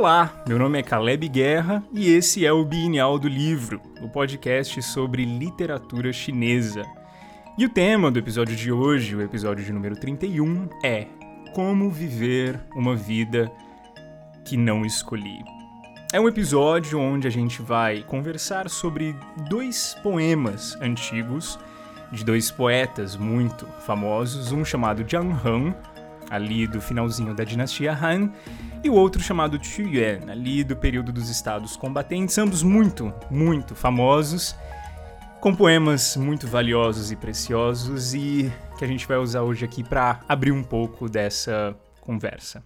Olá, meu nome é Caleb Guerra e esse é o Bienal do Livro, o podcast sobre literatura chinesa. E o tema do episódio de hoje, o episódio de número 31, é Como Viver uma Vida que Não Escolhi. É um episódio onde a gente vai conversar sobre dois poemas antigos de dois poetas muito famosos, um chamado Jiang Han, ali do finalzinho da dinastia Han, e o outro chamado Qu Yuan, ali do período dos estados combatentes, ambos muito, muito famosos, com poemas muito valiosos e preciosos e que a gente vai usar hoje aqui para abrir um pouco dessa conversa.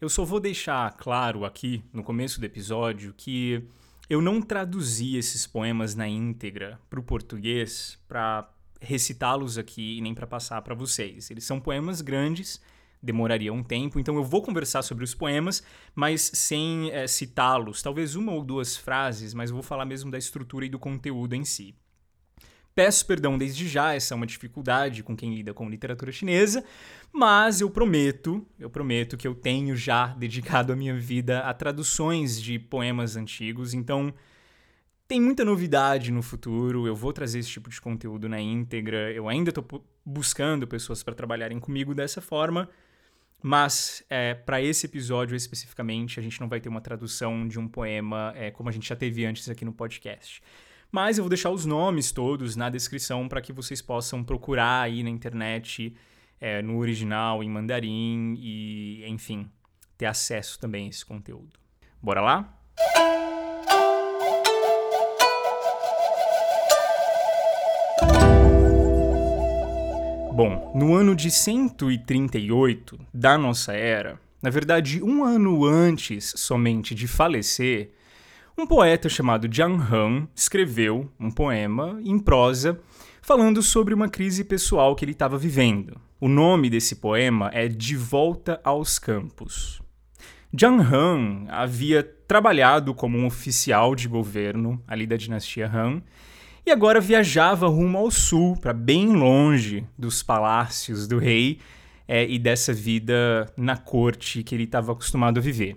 Eu só vou deixar claro aqui no começo do episódio que eu não traduzi esses poemas na íntegra para o português para recitá-los aqui e nem para passar para vocês. Eles são poemas grandes demoraria um tempo, então eu vou conversar sobre os poemas, mas sem é, citá-los, talvez uma ou duas frases, mas vou falar mesmo da estrutura e do conteúdo em si. Peço perdão desde já, essa é uma dificuldade com quem lida com literatura chinesa, mas eu prometo, eu prometo que eu tenho já dedicado a minha vida a traduções de poemas antigos, então tem muita novidade no futuro, eu vou trazer esse tipo de conteúdo na íntegra, eu ainda estou buscando pessoas para trabalharem comigo dessa forma, mas, é, para esse episódio especificamente, a gente não vai ter uma tradução de um poema é, como a gente já teve antes aqui no podcast. Mas eu vou deixar os nomes todos na descrição para que vocês possam procurar aí na internet, é, no original, em mandarim e, enfim, ter acesso também a esse conteúdo. Bora lá? Bom, no ano de 138 da nossa era, na verdade um ano antes somente de falecer, um poeta chamado Jiang Han escreveu um poema em prosa falando sobre uma crise pessoal que ele estava vivendo. O nome desse poema é De Volta aos Campos. Jiang Han havia trabalhado como um oficial de governo ali da dinastia Han e agora viajava rumo ao sul, para bem longe dos palácios do rei é, e dessa vida na corte que ele estava acostumado a viver.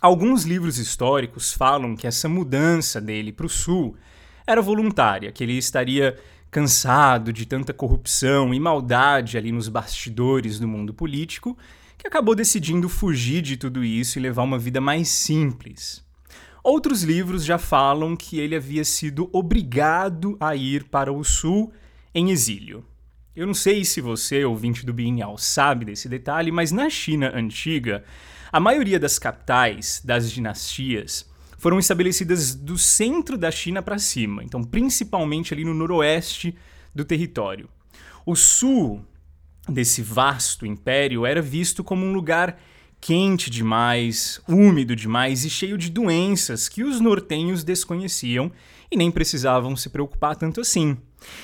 Alguns livros históricos falam que essa mudança dele para o sul era voluntária, que ele estaria cansado de tanta corrupção e maldade ali nos bastidores do mundo político, que acabou decidindo fugir de tudo isso e levar uma vida mais simples. Outros livros já falam que ele havia sido obrigado a ir para o sul em exílio. Eu não sei se você, ouvinte do Bienal, sabe desse detalhe, mas na China antiga, a maioria das capitais das dinastias foram estabelecidas do centro da China para cima, então principalmente ali no noroeste do território. O sul desse vasto império era visto como um lugar quente demais, úmido demais e cheio de doenças que os nortenhos desconheciam e nem precisavam se preocupar tanto assim.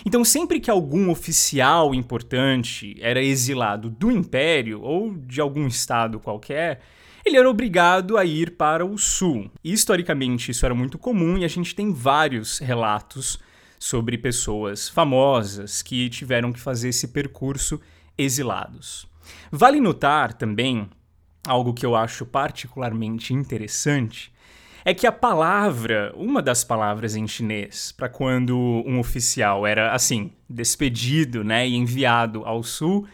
Então, sempre que algum oficial importante era exilado do império ou de algum estado qualquer, ele era obrigado a ir para o sul. E, historicamente, isso era muito comum e a gente tem vários relatos sobre pessoas famosas que tiveram que fazer esse percurso exilados. Vale notar também algo que eu acho particularmente interessante é que a palavra, uma das palavras em chinês para quando um oficial era assim, despedido, né, e enviado ao sul,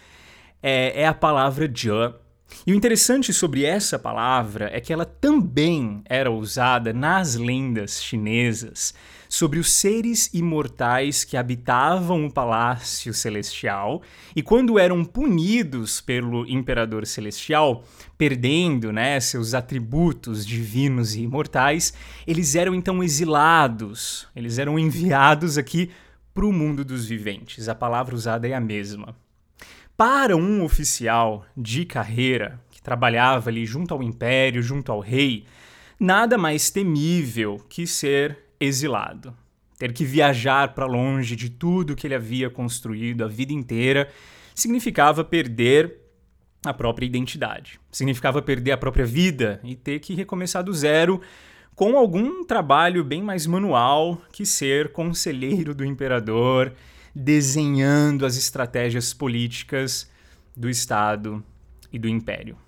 é, é a palavra jia. E o interessante sobre essa palavra é que ela também era usada nas lendas chinesas sobre os seres imortais que habitavam o palácio celestial e quando eram punidos pelo imperador celestial, perdendo né, seus atributos divinos e imortais, eles eram então exilados, eles eram enviados aqui para o mundo dos viventes. A palavra usada é a mesma. Para um oficial de carreira que trabalhava ali junto ao império, junto ao rei, nada mais temível que ser exilado. Ter que viajar para longe de tudo que ele havia construído a vida inteira significava perder a própria identidade. Significava perder a própria vida e ter que recomeçar do zero com algum trabalho bem mais manual que ser conselheiro do imperador, desenhando as estratégias políticas do Estado e do Império.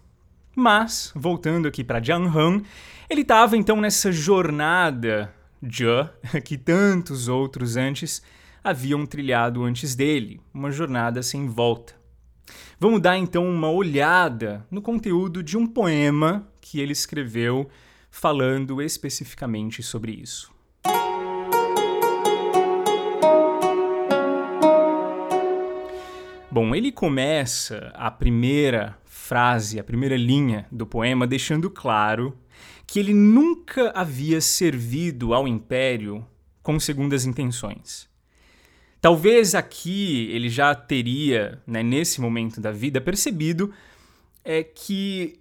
Mas, voltando aqui para Jiang Han, ele estava então nessa jornada Jia que tantos outros antes haviam trilhado antes dele, uma jornada sem volta. Vamos dar então uma olhada no conteúdo de um poema que ele escreveu falando especificamente sobre isso. Bom, ele começa a primeira frase, a primeira linha do poema, deixando claro que ele nunca havia servido ao império com segundas intenções. Talvez aqui ele já teria, né, nesse momento da vida, percebido é, que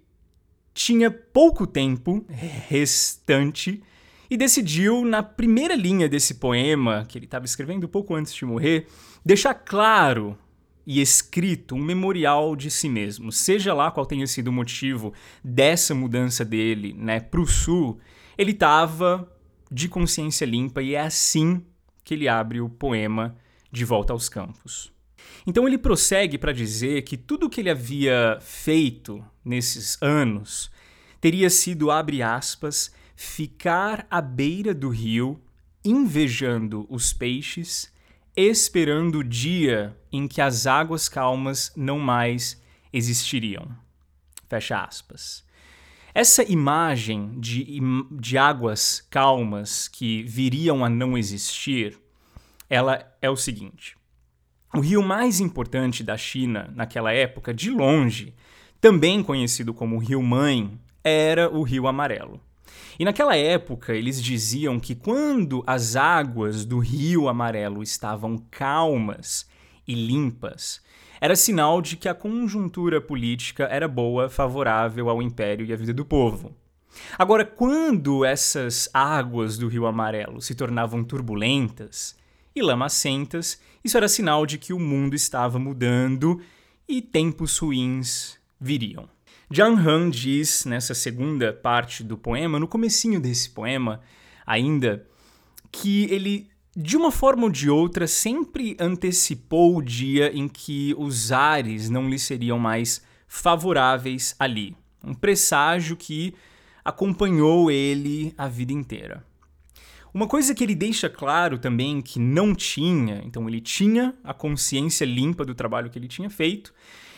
tinha pouco tempo restante e decidiu, na primeira linha desse poema, que ele estava escrevendo pouco antes de morrer, deixar claro e escrito um memorial de si mesmo, seja lá qual tenha sido o motivo dessa mudança dele, né, o sul, ele estava de consciência limpa e é assim que ele abre o poema De Volta aos Campos. Então ele prossegue para dizer que tudo o que ele havia feito nesses anos teria sido, abre aspas, ficar à beira do rio, invejando os peixes esperando o dia em que as águas calmas não mais existiriam. Fecha aspas. Essa imagem de, de águas calmas que viriam a não existir, ela é o seguinte. O rio mais importante da China naquela época, de longe, também conhecido como Rio Mãe, era o Rio Amarelo. E naquela época, eles diziam que quando as águas do Rio Amarelo estavam calmas e limpas, era sinal de que a conjuntura política era boa, favorável ao império e à vida do povo. Agora, quando essas águas do Rio Amarelo se tornavam turbulentas e lamacentas, isso era sinal de que o mundo estava mudando e tempos ruins viriam. Jiang Han diz nessa segunda parte do poema, no comecinho desse poema ainda, que ele de uma forma ou de outra sempre antecipou o dia em que os ares não lhe seriam mais favoráveis ali. Um presságio que acompanhou ele a vida inteira. Uma coisa que ele deixa claro também que não tinha, então ele tinha a consciência limpa do trabalho que ele tinha feito,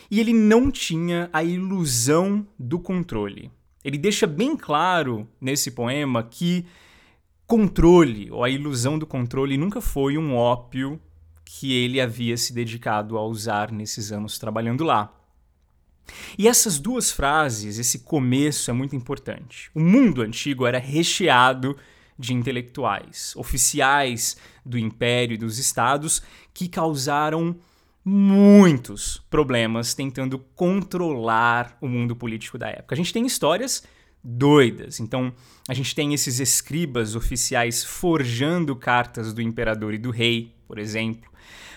e ele não tinha a ilusão do controle. Ele deixa bem claro nesse poema que controle, ou a ilusão do controle, nunca foi um ópio que ele havia se dedicado a usar nesses anos trabalhando lá. E essas duas frases, esse começo é muito importante. O mundo antigo era recheado de intelectuais, oficiais do império e dos estados que causaram muitos problemas tentando controlar o mundo político da época. A gente tem histórias doidas. Então, a gente tem esses escribas oficiais forjando cartas do imperador e do rei, por exemplo.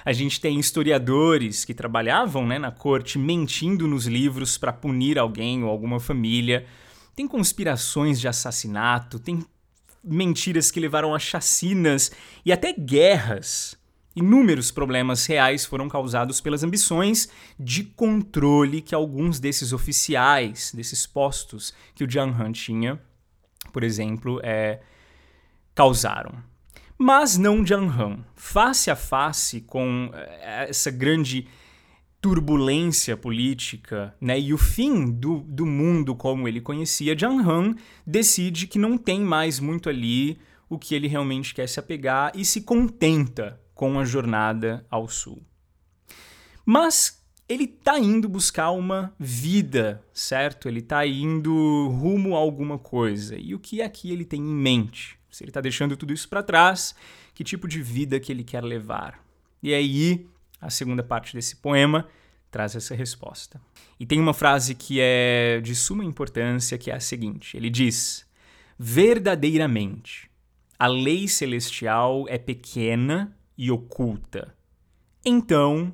A gente tem historiadores que trabalhavam né, na corte mentindo nos livros para punir alguém ou alguma família. Tem conspirações de assassinato, tem mentiras que levaram a chacinas e até guerras Inúmeros problemas reais foram causados pelas ambições de controle que alguns desses oficiais, desses postos que o Jiang Han tinha, por exemplo, é, causaram. Mas não Jiang Han. Face a face com é, essa grande turbulência política né, e o fim do, do mundo como ele conhecia, Jiang Han decide que não tem mais muito ali o que ele realmente quer se apegar e se contenta com a jornada ao sul. Mas ele está indo buscar uma vida, certo? Ele está indo rumo a alguma coisa. E o que que ele tem em mente? Se ele está deixando tudo isso para trás, que tipo de vida que ele quer levar? E aí, a segunda parte desse poema traz essa resposta. E tem uma frase que é de suma importância, que é a seguinte: ele diz: Verdadeiramente, a lei celestial é pequena e oculta. Então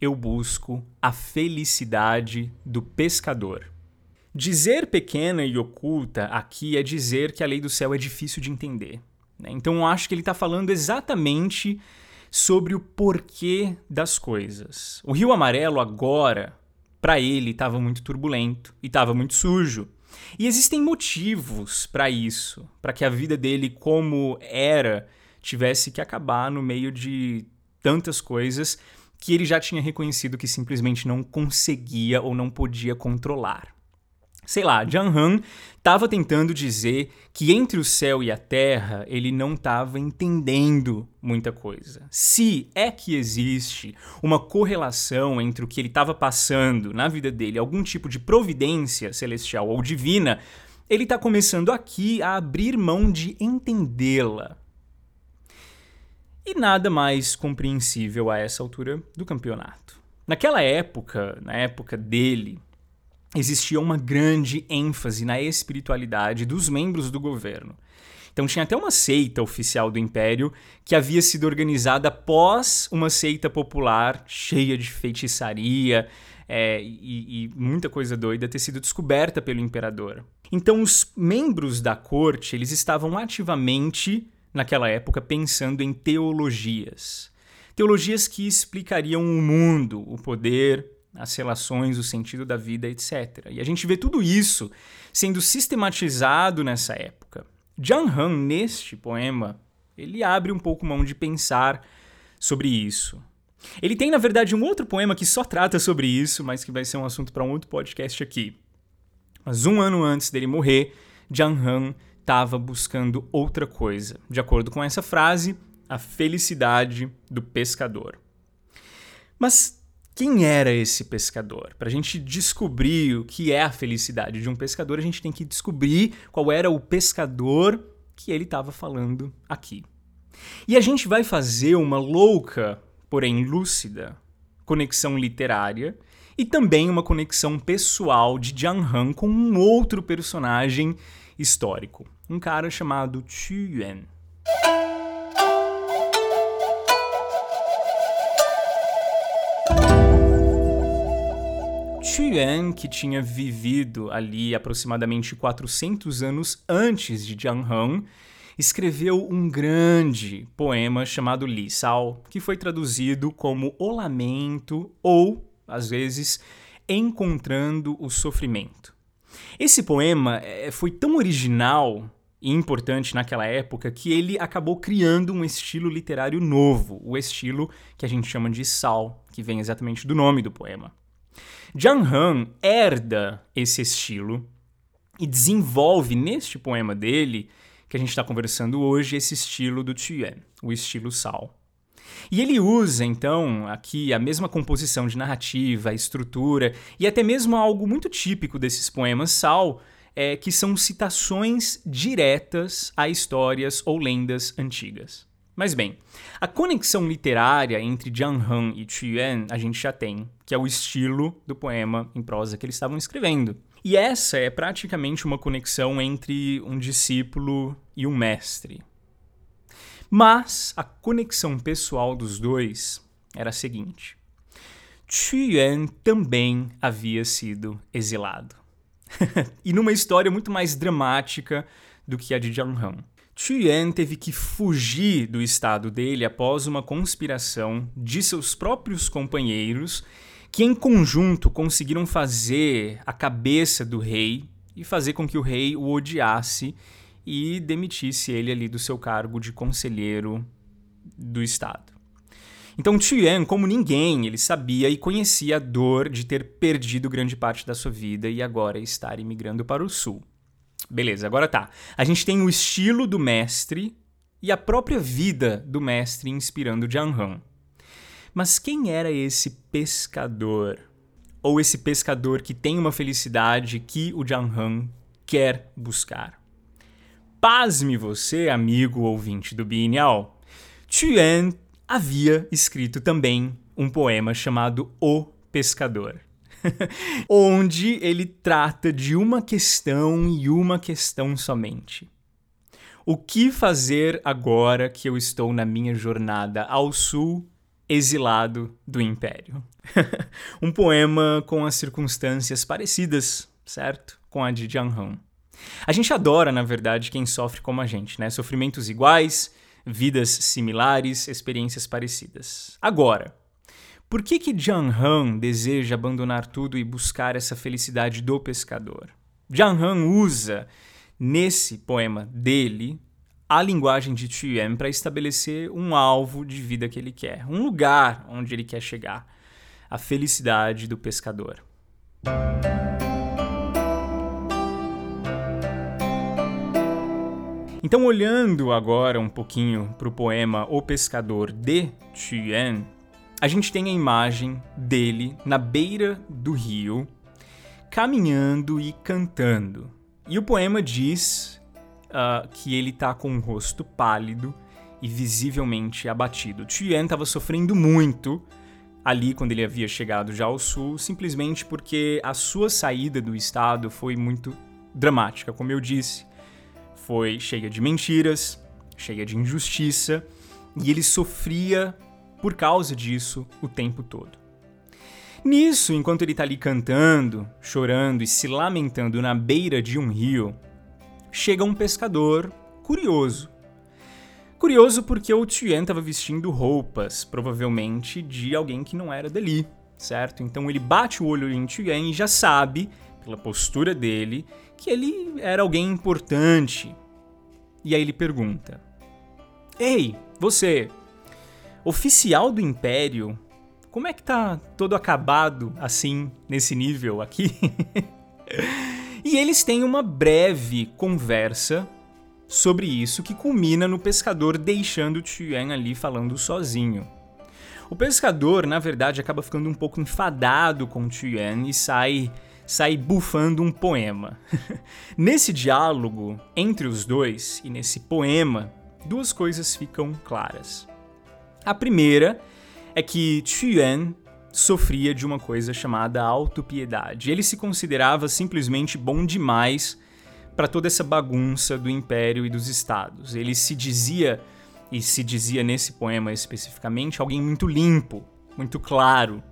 eu busco a felicidade do pescador. Dizer pequena e oculta aqui é dizer que a lei do céu é difícil de entender. Né? Então eu acho que ele está falando exatamente sobre o porquê das coisas. O Rio Amarelo agora, para ele estava muito turbulento e estava muito sujo. E existem motivos para isso, para que a vida dele como era tivesse que acabar no meio de tantas coisas que ele já tinha reconhecido que simplesmente não conseguia ou não podia controlar. Sei lá, Jiang Han estava tentando dizer que entre o céu e a terra ele não estava entendendo muita coisa. Se é que existe uma correlação entre o que ele estava passando na vida dele, algum tipo de providência celestial ou divina, ele está começando aqui a abrir mão de entendê-la. E nada mais compreensível a essa altura do campeonato. Naquela época, na época dele, existia uma grande ênfase na espiritualidade dos membros do governo. Então tinha até uma seita oficial do império que havia sido organizada após uma seita popular cheia de feitiçaria é, e, e muita coisa doida ter sido descoberta pelo imperador. Então os membros da corte eles estavam ativamente naquela época pensando em teologias. Teologias que explicariam o mundo, o poder, as relações, o sentido da vida, etc. E a gente vê tudo isso sendo sistematizado nessa época. Jiang Han, neste poema, ele abre um pouco mão de pensar sobre isso. Ele tem, na verdade, um outro poema que só trata sobre isso, mas que vai ser um assunto para um outro podcast aqui. Mas um ano antes dele morrer, Jiang Han estava buscando outra coisa. De acordo com essa frase, a felicidade do pescador. Mas quem era esse pescador? Para a gente descobrir o que é a felicidade de um pescador, a gente tem que descobrir qual era o pescador que ele estava falando aqui. E a gente vai fazer uma louca, porém lúcida, conexão literária e também uma conexão pessoal de Jiang Han com um outro personagem histórico, um cara chamado Qu Yuan. Yuan, que tinha vivido ali aproximadamente 400 anos antes de Jiang Han, escreveu um grande poema chamado Li Sao, que foi traduzido como O Lamento ou, às vezes, Encontrando o Sofrimento. Esse poema eh, foi tão original e importante naquela época que ele acabou criando um estilo literário novo, o estilo que a gente chama de Sao, que vem exatamente do nome do poema. Jiang Han herda esse estilo e desenvolve neste poema dele, que a gente está conversando hoje, esse estilo do Yuan, o estilo Sao. E ele usa, então, aqui a mesma composição de narrativa, estrutura e até mesmo algo muito típico desses poemas Sao, é, que são citações diretas a histórias ou lendas antigas. Mas bem, a conexão literária entre Jiang Han e Yuan a gente já tem, que é o estilo do poema em prosa que eles estavam escrevendo. E essa é praticamente uma conexão entre um discípulo e um mestre. Mas a conexão pessoal dos dois era a seguinte: Yuan também havia sido exilado. e numa história muito mais dramática do que a de Jiang Han. Yuan teve que fugir do estado dele após uma conspiração de seus próprios companheiros, que em conjunto conseguiram fazer a cabeça do rei e fazer com que o rei o odiasse e demitisse ele ali do seu cargo de conselheiro do estado. Então Yuan, como ninguém, ele sabia e conhecia a dor de ter perdido grande parte da sua vida e agora estar imigrando para o sul. Beleza, agora tá. A gente tem o estilo do mestre e a própria vida do mestre inspirando Jiang Han. Mas quem era esse pescador? Ou esse pescador que tem uma felicidade que o Jiang Han quer buscar? Pasme você, amigo ouvinte do Bienal. Yuan havia escrito também um poema chamado O Pescador. onde ele trata de uma questão e uma questão somente. O que fazer agora que eu estou na minha jornada ao sul, exilado do Império? um poema com as circunstâncias parecidas, certo? Com a de Jiang Han. A gente adora, na verdade, quem sofre como a gente, né? Sofrimentos iguais, vidas similares, experiências parecidas. Agora, Por que que Jiang Han deseja abandonar tudo e buscar essa felicidade do pescador? Jiang Han usa nesse poema dele a linguagem de Yuan para estabelecer um alvo de vida que ele quer, um lugar onde ele quer chegar, a felicidade do pescador. Então, olhando agora um pouquinho para o poema O Pescador de Yuan, a gente tem a imagem dele na beira do rio, caminhando e cantando. E o poema diz uh, que ele está com um rosto pálido e visivelmente abatido. Tien estava sofrendo muito ali quando ele havia chegado já ao sul, simplesmente porque a sua saída do estado foi muito dramática, como eu disse. Foi cheia de mentiras, cheia de injustiça, e ele sofria por causa disso o tempo todo. Nisso, enquanto ele está ali cantando, chorando e se lamentando na beira de um rio, chega um pescador curioso. Curioso porque o Tien estava vestindo roupas, provavelmente de alguém que não era dali, certo? Então ele bate o olho em Tien e já sabe, pela postura dele, que ele era alguém importante. E aí ele pergunta: Ei, você, oficial do Império, como é que tá todo acabado assim, nesse nível aqui? E eles têm uma breve conversa sobre isso que culmina no pescador deixando Tien ali falando sozinho. O pescador, na verdade, acaba ficando um pouco enfadado com Tien e sai sai bufando um poema. nesse diálogo entre os dois e nesse poema, duas coisas ficam claras. A primeira é que Tien sofria de uma coisa chamada autopiedade. Ele se considerava simplesmente bom demais para toda essa bagunça do império e dos estados. Ele se dizia, e se dizia nesse poema especificamente, alguém muito limpo, muito claro,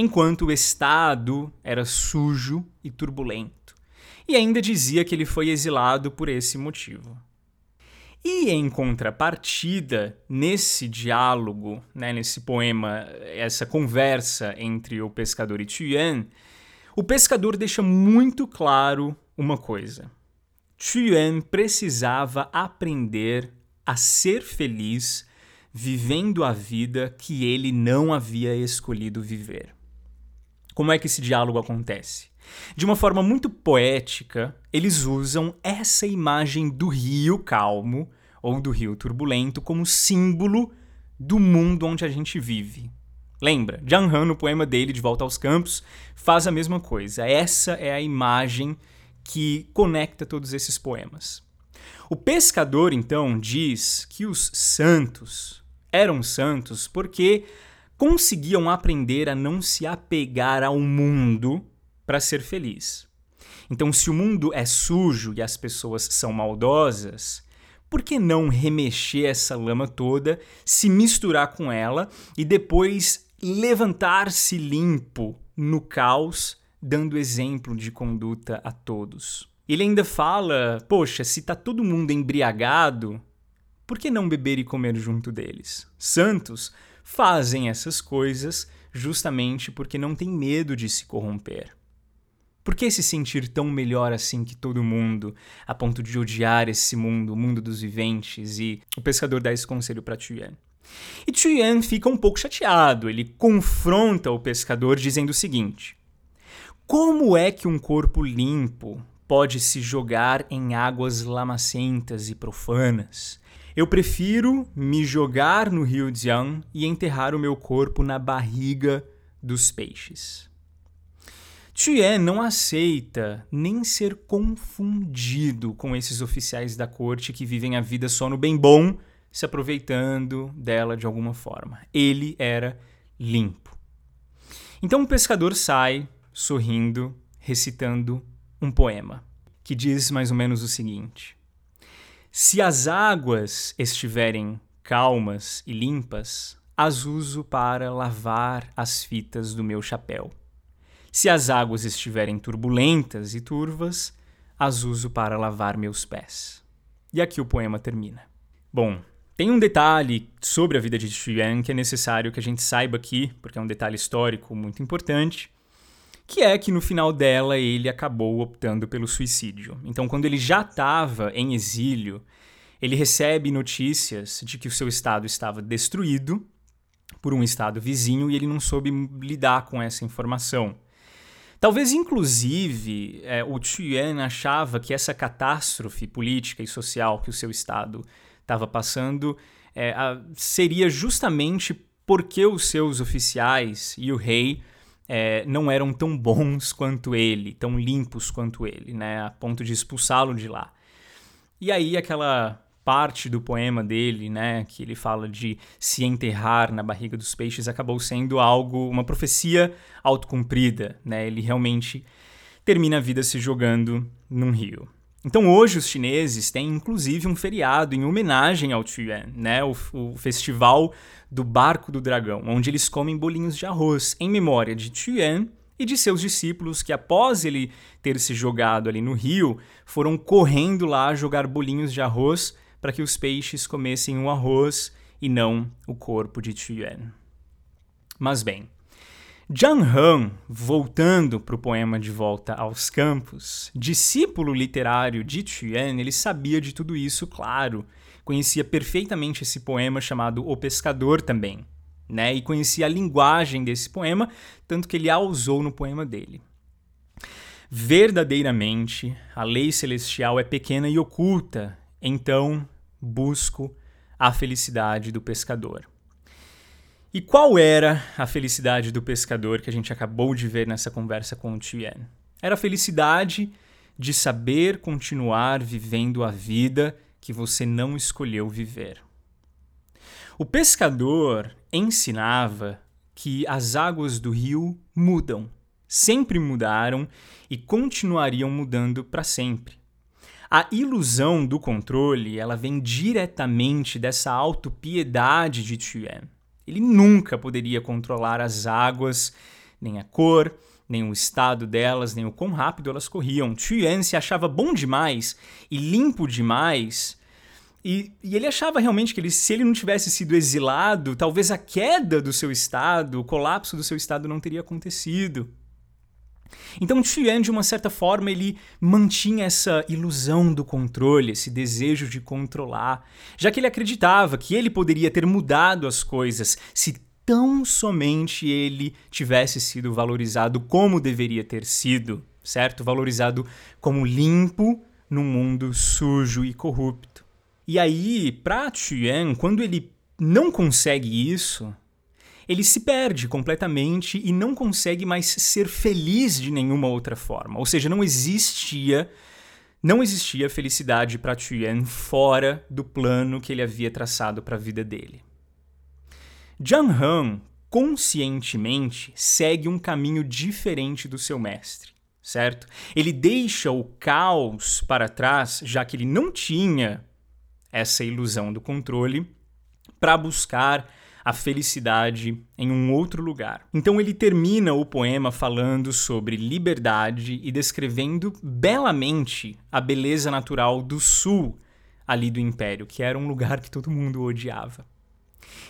enquanto o estado era sujo e turbulento. E ainda dizia que ele foi exilado por esse motivo. E em contrapartida, nesse diálogo, né, nesse poema, essa conversa entre o pescador e Tuyen, o pescador deixa muito claro uma coisa. Tuyen precisava aprender a ser feliz vivendo a vida que ele não havia escolhido viver. Como é que esse diálogo acontece? De uma forma muito poética, eles usam essa imagem do rio calmo ou do rio turbulento como símbolo do mundo onde a gente vive. Lembra, Jiang Han, no poema dele, De Volta aos Campos, faz a mesma coisa. Essa é a imagem que conecta todos esses poemas. O pescador, então, diz que os santos eram santos porque conseguiam aprender a não se apegar ao mundo para ser feliz. Então, se o mundo é sujo e as pessoas são maldosas, por que não remexer essa lama toda, se misturar com ela e depois levantar-se limpo no caos, dando exemplo de conduta a todos? Ele ainda fala: poxa, se tá todo mundo embriagado, por que não beber e comer junto deles? Santos fazem essas coisas justamente porque não têm medo de se corromper. Por que se sentir tão melhor assim que todo mundo, a ponto de odiar esse mundo, o mundo dos viventes? E o pescador dá esse conselho para Chuyen. E Chuyen fica um pouco chateado. Ele confronta o pescador dizendo o seguinte: Como é que um corpo limpo pode se jogar em águas lamacentas e profanas? Eu prefiro me jogar no rio Jiang e enterrar o meu corpo na barriga dos peixes. Tien não aceita nem ser confundido com esses oficiais da corte que vivem a vida só no bem bom, se aproveitando dela de alguma forma. Ele era limpo. Então o pescador sai, sorrindo, recitando um poema, que diz mais ou menos o seguinte: Se as águas estiverem calmas e limpas, as uso para lavar as fitas do meu chapéu. Se as águas estiverem turbulentas e turvas, as uso para lavar meus pés. E aqui o poema termina. Bom, Tem um detalhe sobre a vida de Xuan que é necessário que a gente saiba aqui, porque é um detalhe histórico muito importante, que é que no final dela ele acabou optando pelo suicídio. Então, quando ele já estava em exílio, ele recebe notícias de que o seu estado estava destruído por um estado vizinho e ele não soube lidar com essa informação. Talvez, inclusive, é, o Chuyen achava que essa catástrofe política e social que o seu estado estava passando é, a, seria justamente porque os seus oficiais e o rei é, não eram tão bons quanto ele, tão limpos quanto ele, né, a ponto de expulsá-lo de lá. E aí aquela parte do poema dele, né, que ele fala de se enterrar na barriga dos peixes, acabou sendo algo, uma profecia autocumprida, né? Ele realmente termina a vida se jogando num rio. Então hoje os chineses têm inclusive um feriado em homenagem ao Tuan, né? O, o, festival do Barco do Dragão, onde eles comem bolinhos de arroz em memória de Tuan e de seus discípulos que após ele ter se jogado ali no rio, foram correndo lá jogar bolinhos de arroz para que os peixes comessem o arroz e não o corpo de Tuan. Mas bem, Zhang Han, voltando para o poema De Volta aos Campos, discípulo literário de Chuan, ele sabia de tudo isso, claro. Conhecia perfeitamente esse poema chamado O Pescador também, né? E conhecia a linguagem desse poema, tanto que ele a usou no poema dele. Verdadeiramente, a lei celestial é pequena e oculta, então busco a felicidade do pescador. E qual era a felicidade do pescador que a gente acabou de ver nessa conversa com o Tien? Era a felicidade de saber continuar vivendo a vida que você não escolheu viver. O pescador ensinava que as águas do rio mudam, sempre mudaram e continuariam mudando para sempre. A ilusão do controle, ela vem diretamente dessa autopiedade de Tien. Ele nunca poderia controlar as águas, nem a cor, nem o estado delas, nem o quão rápido elas corriam. Chuan se achava bom demais e limpo demais. E, e, ele achava realmente que ele, se ele não tivesse sido exilado, talvez a queda do seu estado, o colapso do seu estado não teria acontecido. Então Chuan, de uma certa forma, ele mantinha essa ilusão do controle, esse desejo de controlar, já que ele acreditava que ele poderia ter mudado as coisas se tão somente ele tivesse sido valorizado como deveria ter sido, certo? Valorizado como limpo num mundo sujo e corrupto. E aí, para Chuan, quando ele não consegue isso, ele se perde completamente e não consegue mais ser feliz de nenhuma outra forma. Ou seja, não existia não existia felicidade para Tuyen fora do plano que ele havia traçado para a vida dele. Jiang Han conscientemente segue um caminho diferente do seu mestre, certo? Ele deixa o caos para trás, já que ele não tinha essa ilusão do controle, para buscar a felicidade em um outro lugar. Então ele termina o poema falando sobre liberdade e descrevendo belamente a beleza natural do sul ali do império, que era um lugar que todo mundo odiava.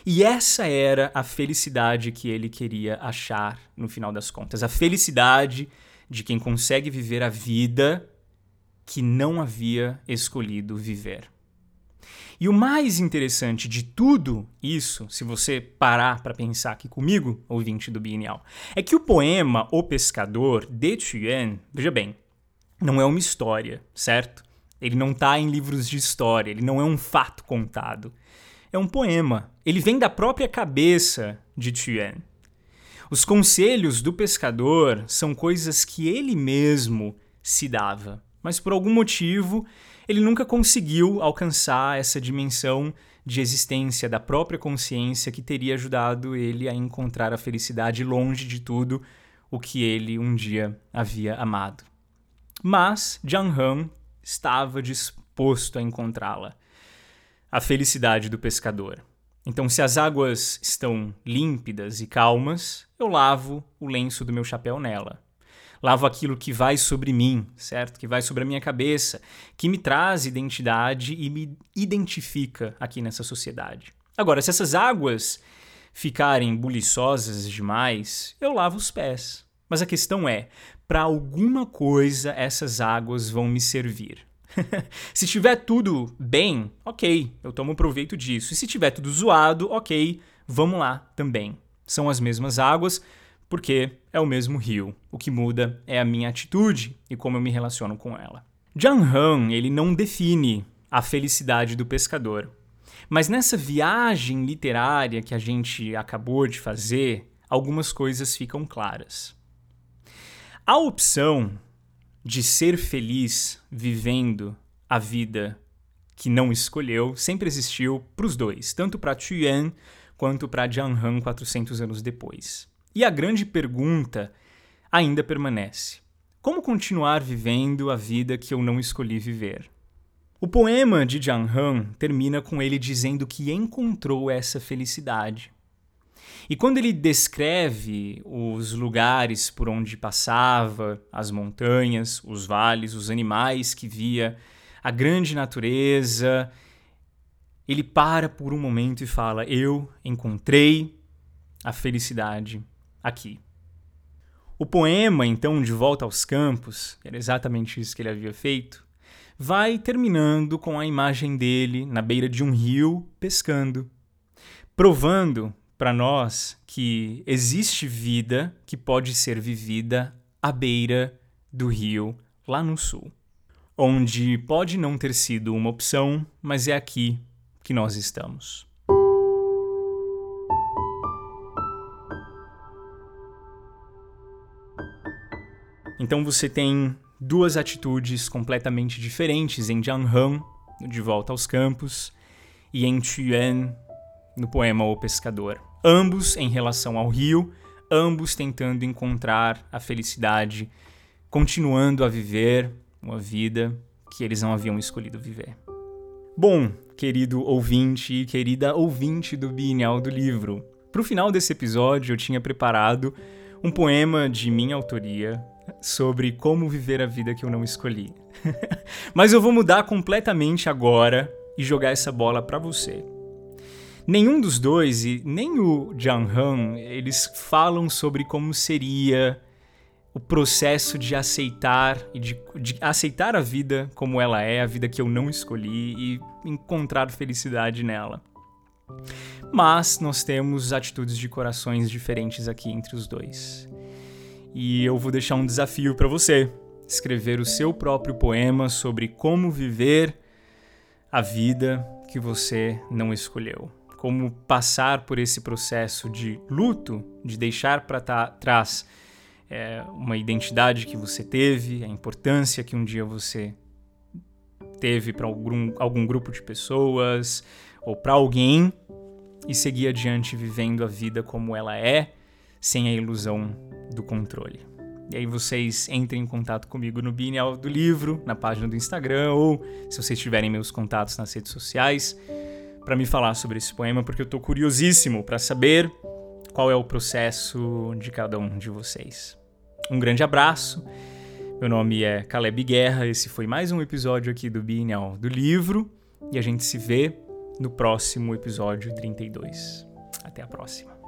E essa era a felicidade que ele queria achar no final das contas, a felicidade de quem consegue viver a vida que não havia escolhido viver. E o mais interessante de tudo isso, se você parar para pensar aqui comigo, ouvinte do Biennial, é que o poema O Pescador, de Tuyen, veja bem, não é uma história, certo? Ele não está em livros de história, ele não é um fato contado. É um poema. Ele vem da própria cabeça de Tuyen. Os conselhos do pescador são coisas que ele mesmo se dava, mas por algum motivo ele nunca conseguiu alcançar essa dimensão de existência da própria consciência que teria ajudado ele a encontrar a felicidade longe de tudo o que ele um dia havia amado. Mas Jiang Han estava disposto a encontrá-la. A felicidade do pescador. Então, se as águas estão límpidas e calmas, eu lavo o lenço do meu chapéu nela. Lavo aquilo que vai sobre mim, certo? Que vai sobre a minha cabeça, que me traz identidade e me identifica aqui nessa sociedade. Agora, se essas águas ficarem buliçosas demais, eu lavo os pés. Mas a questão é, para alguma coisa essas águas vão me servir. se tiver tudo bem, ok, eu tomo proveito disso. E se tiver tudo zoado, ok, vamos lá também. São as mesmas águas, porque é o mesmo rio. O que muda é a minha atitude e como eu me relaciono com ela. Jiang Han, ele não define a felicidade do pescador. Mas nessa viagem literária que a gente acabou de fazer, algumas coisas ficam claras. A opção de ser feliz vivendo a vida que não escolheu sempre existiu para os dois, tanto para Yuan quanto para Jiang Han 400 anos depois. E a grande pergunta ainda permanece: como continuar vivendo a vida que eu não escolhi viver? O poema de Jiang Han termina com ele dizendo que encontrou essa felicidade. E quando ele descreve os lugares por onde passava, as montanhas, os vales, os animais que via, a grande natureza, ele para por um momento e fala: Eu encontrei a felicidade aqui. O poema, então, De Volta aos Campos, era exatamente isso que ele havia feito, vai terminando com a imagem dele na beira de um rio pescando, provando para nós que existe vida que pode ser vivida à beira do rio lá no sul, onde pode não ter sido uma opção, mas é aqui que nós estamos. Então você tem duas atitudes completamente diferentes em Jiang Han, De Volta aos Campos, e em Yuan, no poema O Pescador ambos em relação ao rio, ambos tentando encontrar a felicidade, continuando a viver uma vida que eles não haviam escolhido viver. Bom, querido ouvinte e querida ouvinte do Bienal do Livro, para o final desse episódio eu tinha preparado um poema de minha autoria sobre como viver a vida que eu não escolhi. Mas eu vou mudar completamente agora e jogar essa bola para você. Nenhum dos dois, e nem o Jiang Han, eles falam sobre como seria o processo de aceitar e de, de, aceitar a vida como ela é, a vida que eu não escolhi e encontrar felicidade nela. Mas nós temos atitudes de corações diferentes aqui entre os dois. E eu vou deixar um desafio para você: escrever o seu próprio poema sobre como viver a vida que você não escolheu. Como passar por esse processo de luto, de deixar para trás é, uma identidade que você teve, a importância que um dia você teve para algum, algum grupo de pessoas ou para alguém e seguir adiante vivendo a vida como ela é, sem a ilusão do controle. E aí vocês entrem em contato comigo no Bienal do Livro, na página do Instagram, ou se vocês tiverem meus contatos nas redes sociais, para me falar sobre esse poema, porque eu estou curiosíssimo para saber qual é o processo de cada um de vocês. Um grande abraço. Meu nome é Caleb Guerra. Esse foi mais um episódio aqui do Bienal do Livro e a gente se vê no próximo episódio 32. Até a próxima.